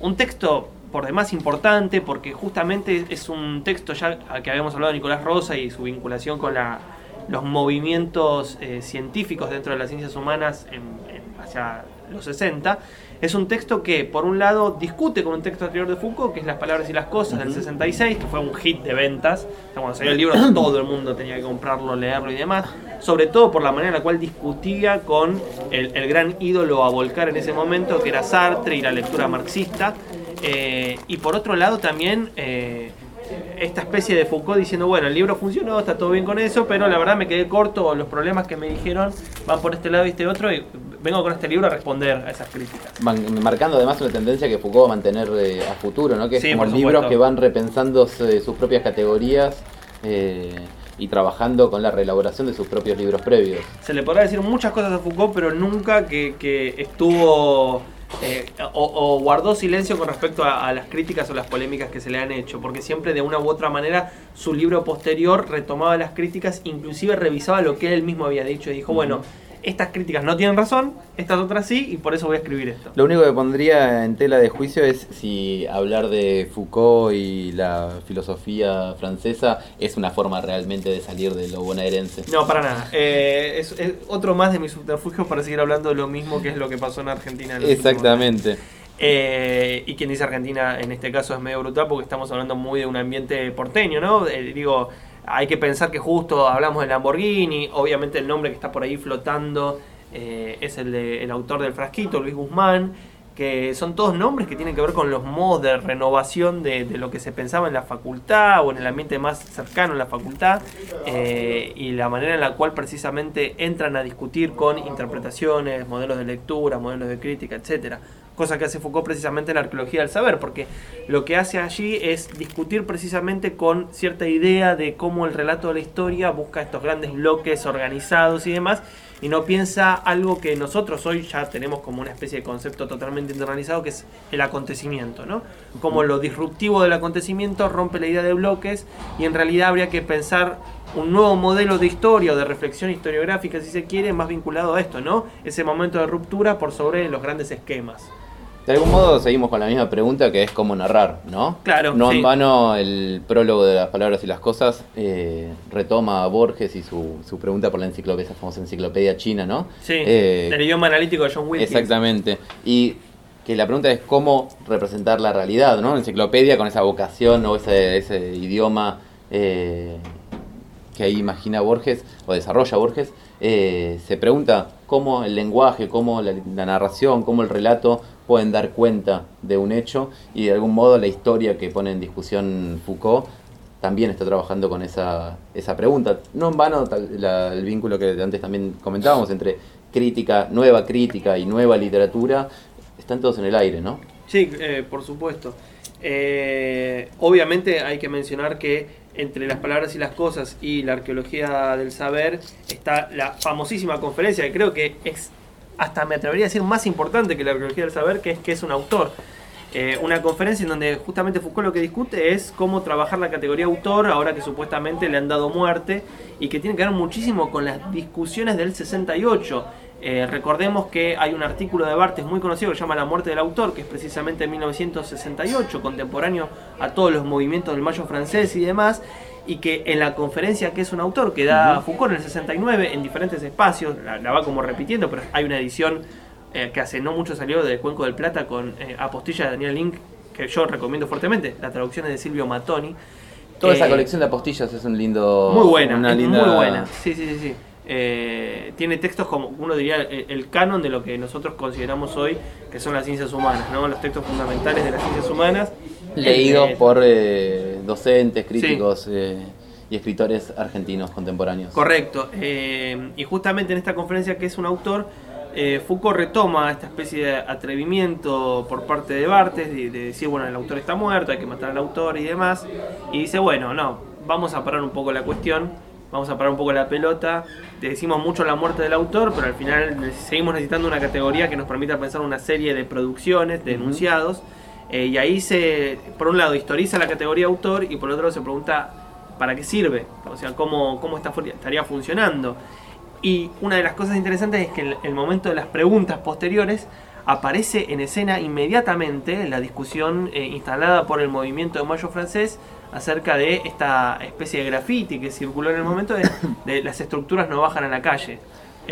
un texto por demás importante porque justamente es un texto ya al que habíamos hablado de Nicolás Rosa y su vinculación con la, los movimientos eh, científicos dentro de las ciencias humanas hacia los 60. Es un texto que, por un lado, discute con un texto anterior de Foucault, que es Las Palabras y las Cosas, del 66, que fue un hit de ventas. O sea, cuando salió el libro, todo el mundo tenía que comprarlo, leerlo y demás. Sobre todo por la manera en la cual discutía con el, el gran ídolo a volcar en ese momento, que era Sartre y la lectura marxista. Eh, y por otro lado, también. eh, esta especie de Foucault diciendo, bueno, el libro funcionó, está todo bien con eso, pero la verdad me quedé corto, los problemas que me dijeron van por este lado y este otro, y vengo con este libro a responder a esas críticas. Marcando además una tendencia que Foucault va a mantener eh, a futuro, ¿no? Que es Sí, como libros que van repensando sus propias categorías eh, y trabajando con la reelaboración de sus propios libros previos. Se le podrá decir muchas cosas a Foucault, pero nunca que, que estuvo eh, o, o guardó silencio con respecto a, a las críticas o las polémicas que se le han hecho, porque siempre de una u otra manera su libro posterior retomaba las críticas, inclusive revisaba lo que él mismo había dicho y dijo, bueno, estas críticas no tienen razón, estas otras sí, y por eso voy a escribir esto. Lo único que pondría en tela de juicio es si hablar de Foucault y la filosofía francesa es una forma realmente de salir de lo bonaerense. No, para nada. Eh, es, es otro más de mis subterfugios para seguir hablando de lo mismo que es lo que pasó en Argentina. en Exactamente. Eh, y quien dice Argentina en este caso es medio brutal porque estamos hablando muy de un ambiente porteño, ¿no? Eh, digo, hay que pensar que justo hablamos de Lamborghini, obviamente el nombre que está por ahí flotando eh, es el del el autor del frasquito, Luis Guzmán, que son todos nombres que tienen que ver con los modos de renovación de, de lo que se pensaba en la facultad o en el ambiente más cercano a la facultad eh, y la manera en la cual precisamente entran a discutir con interpretaciones, modelos de lectura, modelos de crítica, etcétera cosa que hace Foucault precisamente en la arqueología del saber, porque lo que hace allí es discutir precisamente con cierta idea de cómo el relato de la historia busca estos grandes bloques organizados y demás, y no piensa algo que nosotros hoy ya tenemos como una especie de concepto totalmente internalizado, que es el acontecimiento, ¿no? Como lo disruptivo del acontecimiento rompe la idea de bloques, y en realidad habría que pensar un nuevo modelo de historia o de reflexión historiográfica, si se quiere, más vinculado a esto, ¿no? Ese momento de ruptura por sobre los grandes esquemas. De algún modo seguimos con la misma pregunta que es cómo narrar, ¿no? Claro, No sí. en vano el prólogo de las palabras y las cosas eh, retoma a Borges y su, su pregunta por la enciclopedia, esa famosa enciclopedia china, ¿no? Sí, Eh, el idioma analítico de John Wilkins. Exactamente. Y que la pregunta es cómo representar la realidad, ¿no? Enciclopedia con esa vocación o ese, ese idioma eh, que ahí imagina Borges o desarrolla Borges, se pregunta cómo el lenguaje, cómo la, la narración, cómo el relato pueden dar cuenta de un hecho y de algún modo la historia que pone en discusión Foucault también está trabajando con esa, esa pregunta. No en vano el vínculo que antes también comentábamos entre crítica, nueva crítica y nueva literatura, están todos en el aire, ¿no? Sí, eh, por supuesto. Eh, obviamente hay que mencionar que entre las palabras y las cosas y la arqueología del saber está la famosísima conferencia que creo que es hasta me atrevería a decir más importante que la arqueología del saber, que es que es un autor. Eh, una conferencia en donde justamente Foucault lo que discute es cómo trabajar la categoría autor ahora que supuestamente le han dado muerte y que tiene que ver muchísimo con las discusiones del 68. Eh, recordemos que hay un artículo de Barthes muy conocido que se llama La muerte del autor, que es precisamente en 1968, contemporáneo a todos los movimientos del Mayo francés y demás, y que en la conferencia que es un autor que da Foucault en el 69 en diferentes espacios, la, la va como repitiendo, pero hay una edición eh, que hace no mucho salió de Cuenco del Plata con eh, apostilla de Daniel Link, que yo recomiendo fuertemente, la traducción es de Silvio Mattoni. Toda Eh, esa colección de apostillas es un lindo... muy buena, una es linda- muy buena. Sí, sí, sí, sí. Eh, tiene textos como uno diría el, el canon de lo que nosotros consideramos hoy que son las ciencias humanas, ¿no? Los textos fundamentales de las ciencias humanas. Leído Eh, por eh, docentes, críticos eh, y escritores argentinos contemporáneos. Correcto. eh, y justamente en esta conferencia que es un autor, eh, Foucault retoma esta especie de atrevimiento por parte de Barthes de, de decir, bueno, el autor está muerto, hay que matar al autor y demás. Y dice, bueno, no, vamos a parar un poco la cuestión, vamos a parar un poco la pelota. Decimos mucho la muerte del autor, pero al final seguimos necesitando una categoría que nos permita pensar una serie de producciones, de enunciados. Eh, y ahí se, por un lado, historiza la categoría autor y por otro se pregunta para qué sirve, o sea, cómo, cómo está, estaría funcionando. Y una de las cosas interesantes es que en el momento de las preguntas posteriores aparece en escena inmediatamente la discusión eh, instalada por el movimiento de Mayo francés acerca de esta especie de graffiti que circuló en el momento de, de las estructuras no bajan a la calle.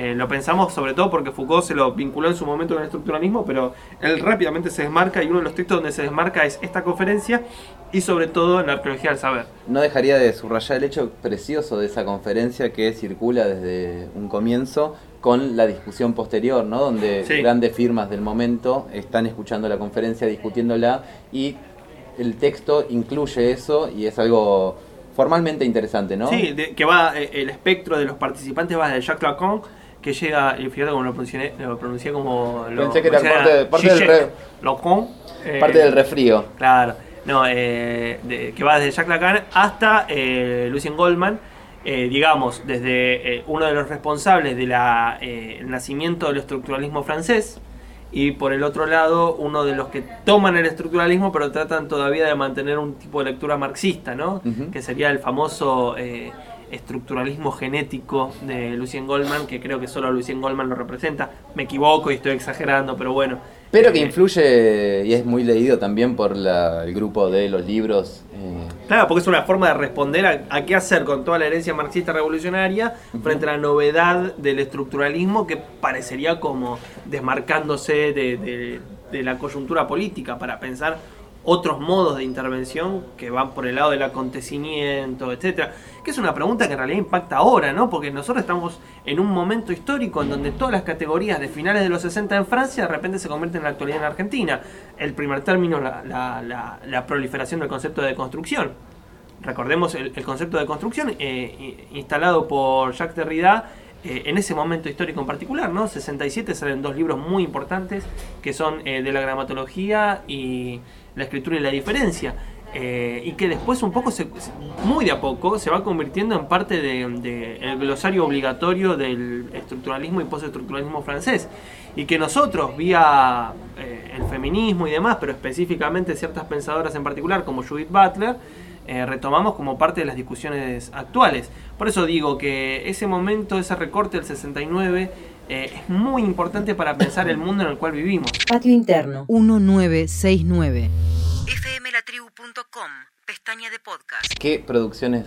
Eh, lo pensamos sobre todo porque Foucault se lo vinculó en su momento con el estructuralismo, pero él rápidamente se desmarca y uno de los textos donde se desmarca es esta conferencia y sobre todo en la arqueología del saber. No dejaría de subrayar el hecho precioso de esa conferencia que circula desde un comienzo con la discusión posterior, ¿no? Donde Sí. grandes firmas del momento están escuchando la conferencia, discutiéndola y el texto incluye eso y es algo formalmente interesante, ¿no? Sí, de- que va eh, el espectro de los participantes va de Jacques Lacan, que llega, y fíjate cómo lo pronuncié, lo pronuncié como... Lo, Pensé que era parte parte del re- Lacan. eh, Parte del refrío. Claro, no, eh, de- que va desde Jacques Lacan hasta eh, Lucien Goldman, eh, digamos, desde eh, uno de los responsables del nacimiento del estructuralismo francés, y por el otro lado, uno de los que toman el estructuralismo, pero tratan todavía de mantener un tipo de lectura marxista, ¿no? Que sería el famoso eh, estructuralismo genético de Lucien Goldman, que creo que solo Lucien Goldman lo representa. Me equivoco y estoy exagerando, pero bueno. Pero que Eh, influye y es muy leído también por la- el grupo de los libros. eh, Claro, porque es una forma de responder a, a qué hacer con toda la herencia marxista revolucionaria frente a la novedad del estructuralismo que parecería como desmarcándose de, de- de la coyuntura política para pensar otros modos de intervención que van por el lado del acontecimiento, etcétera. Que es una pregunta que en realidad impacta ahora, ¿no? Porque nosotros estamos en un momento histórico en donde todas las categorías de finales de los 60 en Francia de repente se convierten en la actualidad en Argentina. El primer término, la, proliferación del concepto de construcción. Recordemos el, concepto de construcción eh, instalado por Jacques Derrida eh, en ese momento histórico en particular, ¿no? 67 salen dos libros muy importantes que son eh, de la gramatología y la escritura y la diferencia. eh, y que después un poco, se, muy de a poco, se va convirtiendo en parte del de, glosario obligatorio del estructuralismo y postestructuralismo francés. Y que nosotros, vía eh, el feminismo y demás, pero específicamente ciertas pensadoras en particular, como Judith Butler, eh, retomamos como parte de las discusiones actuales. Por eso digo que ese momento, ese recorte del 69, eh, es muy importante para pensar el mundo en el cual vivimos. Patio interno 1969. fmlatribu.com, pestaña de podcast. ¿Qué producciones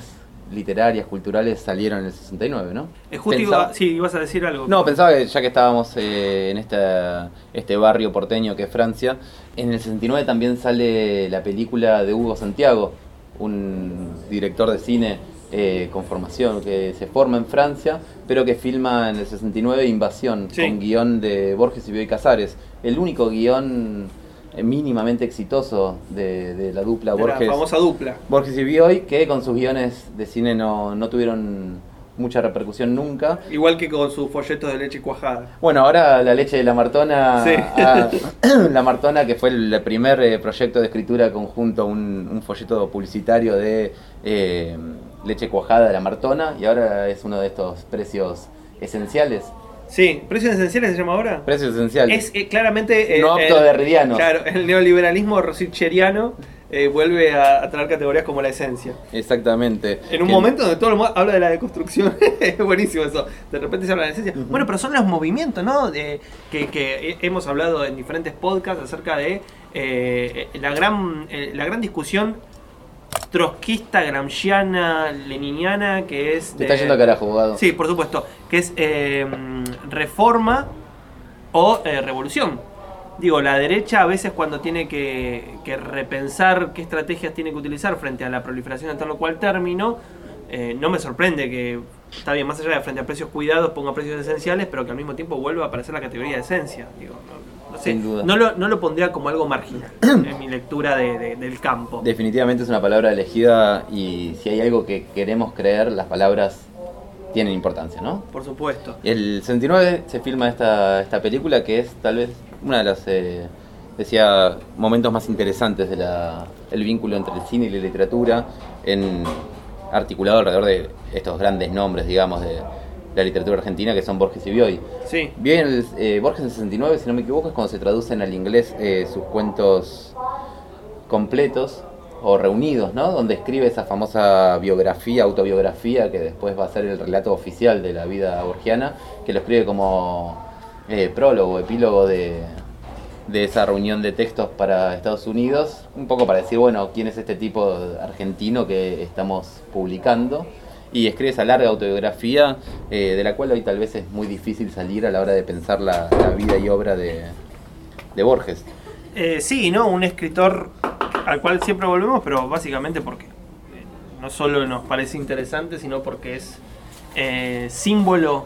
literarias, culturales salieron en el 69, ¿no? Eh, justo Pensaba- iba, sí, ibas a decir algo. No, pensaba que ya que estábamos eh, en esta, este barrio porteño que es Francia, en el 69 también sale la película de Hugo Santiago, un director de cine eh, con formación que se forma en Francia, pero que filma en el 69 Invasión, Sí. con guion de Borges y Bioy Casares. El único guion eh, mínimamente exitoso de, de la dupla de la Borges. famosa dupla. Borges y Bioy, que con sus guiones de cine no, no tuvieron mucha repercusión nunca. Igual que con sus folletos de leche cuajada. Bueno, ahora la leche de la Martona, Sí. ah, la Martona que fue el primer eh, proyecto de escritura conjunto, un, un folleto publicitario de eh, leche cuajada de la Martona y ahora es uno de estos precios esenciales. Sí, ¿precios esenciales se llama ahora? Precios esenciales. Es eh, claramente. No apto el- derridiano. Claro, el neoliberalismo rosicheriano eh, vuelve a, a traer categorías como la esencia. Exactamente. En un Que- momento donde todo el mundo habla de la deconstrucción, es buenísimo eso. De repente se habla de la esencia. Bueno, pero son los movimientos, ¿no? De, que, que he- hemos hablado en diferentes podcasts acerca de eh, la, gran, eh, la gran discusión trotskista, gramsciana, leniniana, que es... Te está yendo a carajo, abogado. Sí, por supuesto. Que es eh, reforma o eh, revolución. Digo, la derecha a veces cuando tiene que, que repensar qué estrategias tiene que utilizar frente a la proliferación de tal o cual término, eh, no me sorprende que, está bien, más allá de frente a precios cuidados, ponga precios esenciales, pero que al mismo tiempo vuelva a aparecer la categoría de esencia. Digo, no, no sé, Sin duda. No, lo, no lo pondría como algo marginal en mi lectura de- de- del campo. Definitivamente es una palabra elegida y si hay algo que queremos creer, las palabras tienen importancia, ¿no? Por supuesto. El 69 se filma esta, esta película que es tal vez una de los, eh, decía, momentos más interesantes del el vínculo entre el cine y la literatura, en, articulado alrededor de estos grandes nombres, digamos, de la literatura argentina, que son Borges y Bioy. Sí. Bioy en el, eh, Borges en el 69, si no me equivoco, es cuando se traducen al inglés eh, sus cuentos completos o reunidos, ¿no? Donde escribe esa famosa biografía, autobiografía, que después va a ser el relato oficial de la vida borgiana, que lo escribe como eh, prólogo, epílogo de, de esa reunión de textos para Estados Unidos, un poco para decir, bueno, quién es este tipo argentino que estamos publicando. Y escribe esa larga autobiografía, eh, de la cual hoy tal vez es muy difícil salir a la hora de pensar la, vida y obra de, de Borges. Eh, sí, ¿no? Un escritor al cual siempre volvemos, pero básicamente porque eh, no solo nos parece interesante, sino porque es símbolo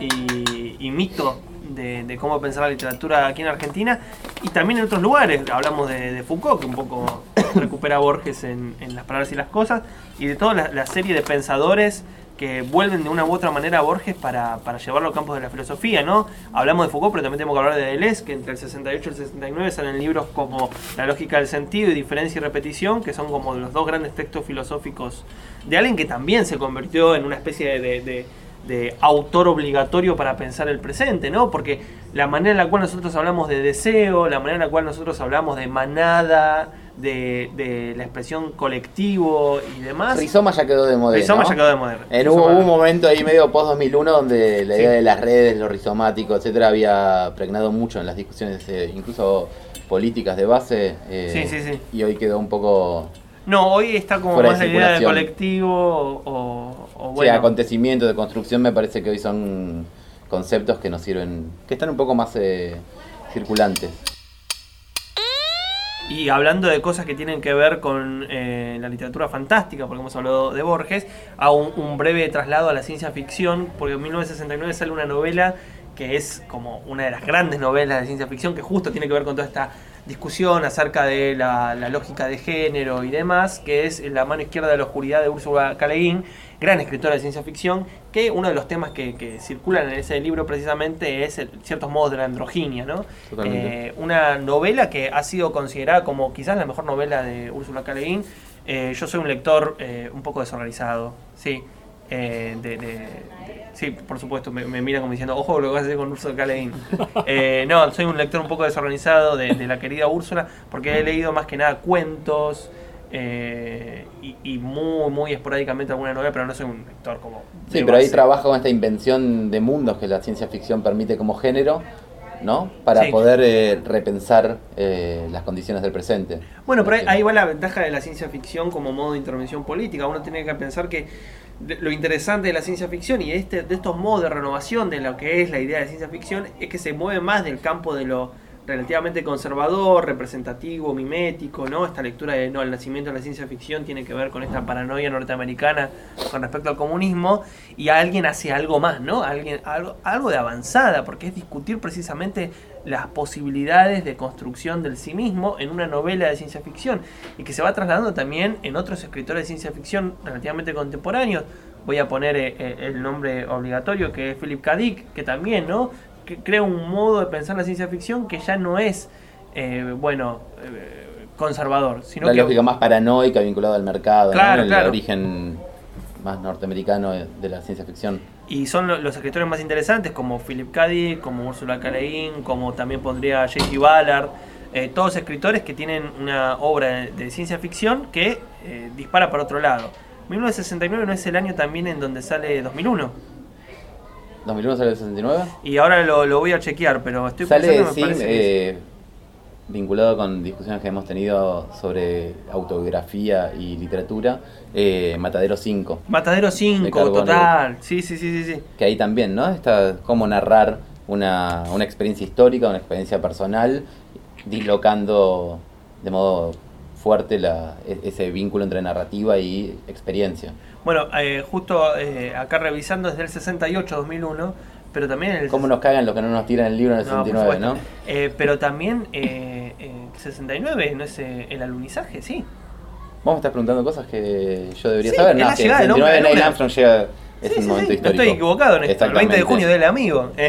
y mito de, de cómo pensar la literatura aquí en Argentina y también en otros lugares. Hablamos de, de Foucault, que un poco recupera a Borges en, en Las Palabras y las Cosas, y de toda la, la serie de pensadores que vuelven de una u otra manera a Borges para, para llevarlo a campos de la filosofía, ¿no? Hablamos de Foucault, pero también tenemos que hablar de Deleuze, que entre el 68 y el 69 salen libros como La lógica del sentido y Diferencia y repetición, que son como los dos grandes textos filosóficos de alguien que también se convirtió en una especie de, de- de autor obligatorio para pensar el presente, ¿no? Porque la manera en la cual nosotros hablamos de deseo, la manera en la cual nosotros hablamos de manada, de, de la expresión colectivo y demás. Rizoma ya quedó de moda. Rizoma ¿no? ya quedó de moda. En hubo un momento ahí medio post 2001 donde la Sí. idea de las redes, lo rizomático, etcétera, había pregnado mucho en las discusiones, eh, incluso políticas de base. eh, Sí, sí, sí. Y hoy quedó un poco. No, hoy está como Fuera de más la idea de circulación. colectivo o, o- o Sí, bueno. acontecimientos de construcción me parece que hoy son conceptos que nos sirven, que están un poco más eh, circulantes. Y hablando de cosas que tienen que ver con eh, la literatura fantástica, porque hemos hablado de Borges, un, un breve traslado a la ciencia ficción, porque en 1969 sale una novela que es como una de las grandes novelas de ciencia ficción, que justo tiene que ver con toda esta discusión acerca de la, la lógica de género y demás, que es La mano izquierda de la oscuridad de Úrsula K. Le Guin, gran escritora de ciencia ficción, que uno de los temas que, que circulan en ese libro precisamente es el- ciertos modos de la androginia, ¿no? Totalmente. Eh, una novela que ha sido considerada como quizás la mejor novela de Úrsula K. Le Guin. Eh, yo soy un lector eh, un poco desorganizado, sí. Eh, de, de- de- sí, por supuesto, me, me mira como diciendo, ojo lo que vas a hacer con. Le Guin. Eh, no, soy un lector un poco desorganizado de, de la querida Úrsula, porque he leído más que nada cuentos eh, y, y muy, muy esporádicamente alguna novela, pero no soy un lector como... Sí, pero ahí trabaja con esta invención de mundos que la ciencia ficción permite como género, ¿no? Para Sí. poder eh, repensar eh, las condiciones del presente. Bueno, pero ahí, ahí va la ventaja de la ciencia ficción como modo de intervención política. Uno tiene que pensar que lo interesante de la ciencia ficción y este, de estos modos de renovación de lo que es la idea de ciencia ficción es que se mueve más del campo de lo relativamente conservador, representativo, mimético, ¿no? Esta lectura de no, el nacimiento de la ciencia ficción tiene que ver con esta paranoia norteamericana con respecto al comunismo y alguien hace algo más, ¿no? Alguien, algo, algo de avanzada, porque es discutir precisamente las posibilidades de construcción del sí mismo en una novela de ciencia ficción y que se va trasladando también en otros escritores de ciencia ficción relativamente contemporáneos. Voy a poner eh, eh, el nombre obligatorio que es Philip K. Dick, que también, ¿no? Crea un modo de pensar la ciencia ficción que ya no es, eh, bueno, eh, conservador, sino La que lógica más paranoica vinculada al mercado, ¿no? Claro, el origen más norteamericano de la ciencia ficción. Y son lo- los escritores más interesantes como Philip K. Dick, como Ursula K. Le Guin, como también pondría J.G. Ballard. eh, todos escritores que tienen una obra de, de ciencia ficción que eh, dispara para otro lado. 1969 no es el año también en donde sale 2001. ¿2001 sale el 69? Y ahora lo, lo voy a chequear, pero estoy Sale, pensando, me parece eh, vinculado con discusiones que hemos tenido sobre autobiografía y literatura, eh, Matadero 5. es Matadero de 5, Carbonell. total. Sí, sí, sí, sí, sí. Que ahí también, ¿no? Está cómo narrar una, una experiencia histórica, una experiencia personal, dislocando de modo fuerte la, e- ese vínculo entre narrativa y experiencia. Bueno, eh, justo eh, acá revisando desde el 68, 2001, pero también el ¿Cómo nos cagan los que no nos tiran el libro en el No, por 69, no? Eh, pero también eh, eh, 69, ¿no es eh, el alunizaje? Sí. Vos me estás preguntando cosas que yo debería Sí, saber. No, llegada el del hombre a 69 la Neil. Armstrong llega, es Sí, un sí, momento histórico. No estoy equivocado en esto. El 20 de junio del amigo.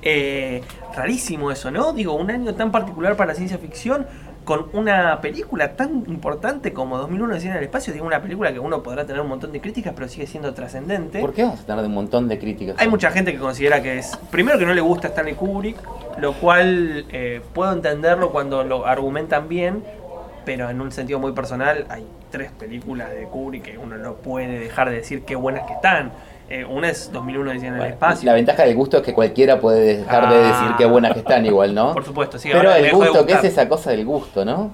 Eh, rarísimo eso, ¿no? Digo, un año tan particular para la ciencia ficción con una película tan importante como 2001 de Cine en el Espacio. Digo, una película que uno podrá tener un montón de críticas, pero sigue siendo trascendente. ¿Por qué vamos a tener un montón de críticas? Hay mucha gente que considera que es. Primero que no le gusta Stanley Kubrick, lo cual eh, puedo entenderlo cuando lo argumentan bien, pero en un sentido muy personal hay tres películas de Kubrick que uno no puede dejar de decir qué buenas que están. Eh, una es 2001 Odisea en el espacio. La ventaja del gusto es que cualquiera puede dejar de Ah. decir qué buenas que están igual, ¿no? Por supuesto, sí. Pero el gusto, ¿qué es esa cosa del gusto, no?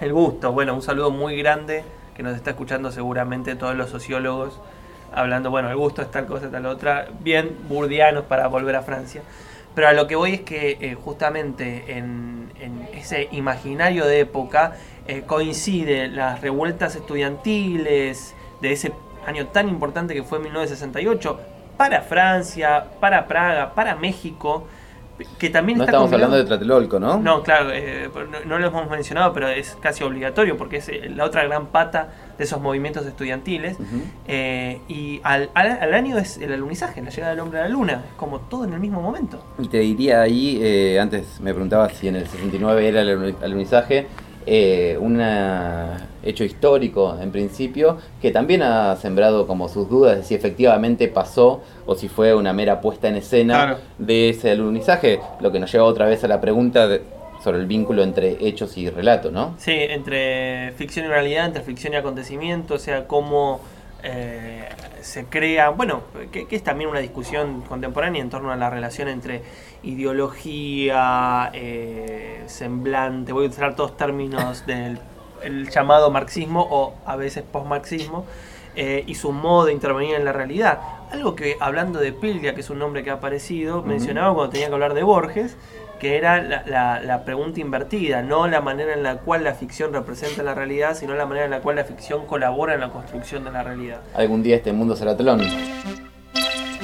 El gusto, bueno, un saludo muy grande que nos está escuchando seguramente todos los sociólogos hablando, bueno, el gusto es tal cosa, tal otra, bien burdianos para volver a Francia. Pero a lo que voy es que eh, justamente en, en ese imaginario de época eh, coincide las revueltas estudiantiles de ese año tan importante que fue 1968 para Francia, para Praga, para México, que también No está estamos combinado- hablando de Tlatelolco, ¿no? no, claro, eh, no, no lo hemos mencionado, pero es casi obligatorio porque es eh, la otra gran pata de esos movimientos estudiantiles. Eh, y al, al- al año es el alunizaje, la llegada del hombre a la luna, es como todo en el mismo momento. Y te diría ahí, eh, antes me preguntabas si en el 69 era el aluni- alunizaje, eh, un hecho histórico en principio, que también ha sembrado como sus dudas de si efectivamente pasó o si fue una mera puesta en escena Claro. de ese alunizaje, lo que nos lleva otra vez a la pregunta de- sobre el vínculo entre hechos y relato, ¿no? Sí, entre ficción y realidad, entre ficción y acontecimiento, o sea, cómo eh, se crea, bueno, que, que es también una discusión contemporánea en torno a la relación entre ideología, eh, semblante, voy a utilizar todos términos del el llamado marxismo o a veces postmarxismo, eh, y su modo de intervenir en la realidad. Algo que hablando de Pilga, que es un nombre que ha aparecido, mencionaba cuando tenía que hablar de Borges, que era la, la- la pregunta invertida, no la manera en la cual la ficción representa la realidad, sino la manera en la cual la ficción colabora en la construcción de la realidad. Algún día este mundo será telón.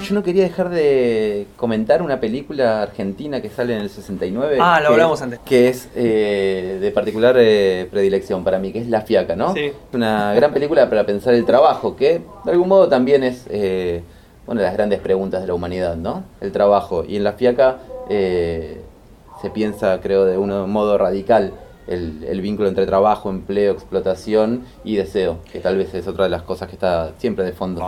Yo no quería dejar de comentar una película argentina que sale en el 69. Ah, lo que- hablamos antes. Que es eh, de particular eh, predilección para mí, que es La Fiaca, ¿no? Sí. Una gran película para pensar el trabajo, que de algún modo también es eh, una de las grandes preguntas de la humanidad, ¿no? El trabajo. Y en La Fiaca eh, se piensa, creo, de un modo radical el, el vínculo entre trabajo, empleo, explotación y deseo, que tal vez es otra de las cosas que está siempre de fondo.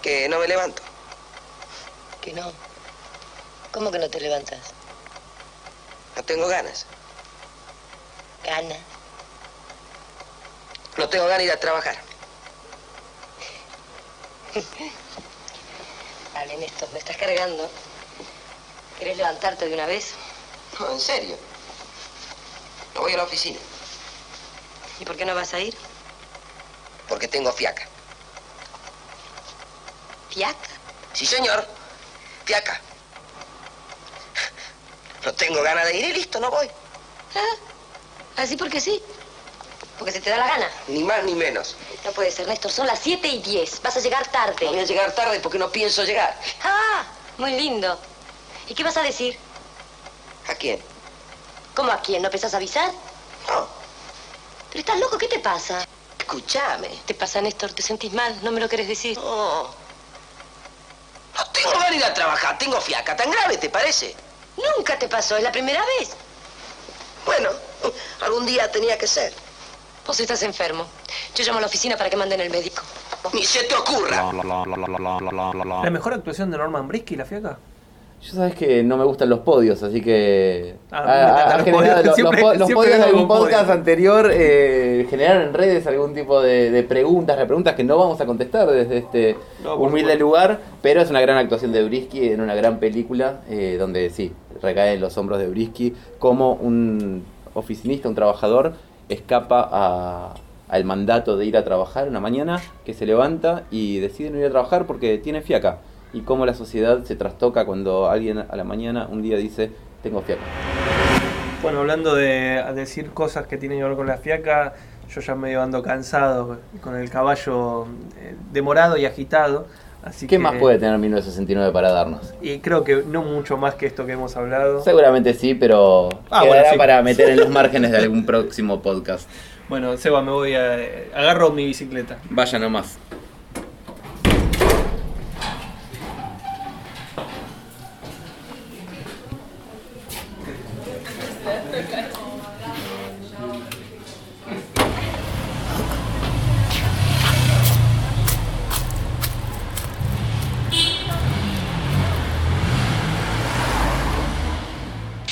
Que no me levanto. Que no. ¿Cómo que no te levantas? No tengo ganas. Gana. No tengo ganas de ir a trabajar. Dale, Néstor, me estás cargando. ¿Querés levantarte de una vez? No, en serio. No voy a la oficina. ¿Y por qué no vas a ir? Porque tengo fiaca. ¿Fiaca? Sí, señor. Fiaca. No tengo ganas de ir y listo, no voy. Ah, así porque sí. Porque se te da la gana. Ni más ni menos. No puede ser, Néstor. Son las 7 y 10. Vas a llegar tarde. No voy a llegar tarde porque no pienso llegar. Ah, muy lindo. ¿Y qué vas a decir? ¿A quién? ¿Cómo a quién? ¿No pensás avisar? No. Pero estás loco, ¿qué te pasa? Escúchame. ¿Te pasa, Néstor? ¿Te sentís mal? ¿No me lo querés decir? No. No tengo ganas de ir a trabajar. Tengo fiaca. ¿Tan grave te parece? Nunca te pasó, es la primera vez. Bueno, algún día tenía que ser. Vos estás enfermo. Yo llamo a la oficina para que manden el médico. Ni se te ocurra. La mejor actuación de Norman Brisky, la fiaca. Yo sabes que no me gustan los podios, así que Ah, ha- encantan ha los generado- podios. los, Siempre- los po- los siempre podios de algún podcast anterior eh, generaron en redes algún tipo de, de preguntas, repreguntas que no vamos a contestar desde este No, humilde lugar, pero es una gran actuación de Brisky en una gran película eh, donde sí, recae en los hombros de Brisky como un oficinista, un trabajador, escapa a- al mandato de ir a trabajar una mañana, que se levanta y decide no ir a trabajar porque tiene fiaca. Y cómo la sociedad se trastoca cuando alguien a la mañana un día dice, tengo fiaca. Bueno, hablando de decir cosas que tienen que ver con la fiaca, yo ya medio ando cansado con el caballo eh, demorado y agitado. Así ¿Qué que- más puede tener 1969 para darnos? Y creo que no mucho más que esto que hemos hablado. Seguramente sí, pero Ah, quedará bueno, sí. para meter en los márgenes de algún próximo podcast. Bueno, Seba, me voy a. eh, Agarro mi bicicleta. Vaya nomás.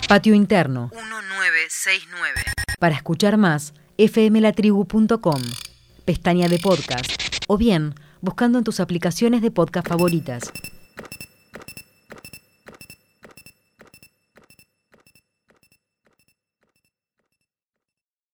Patio Interno. 1969. Para escuchar más, fmlatribu.com, pestaña de podcast, o bien buscando en tus aplicaciones de podcast favoritas.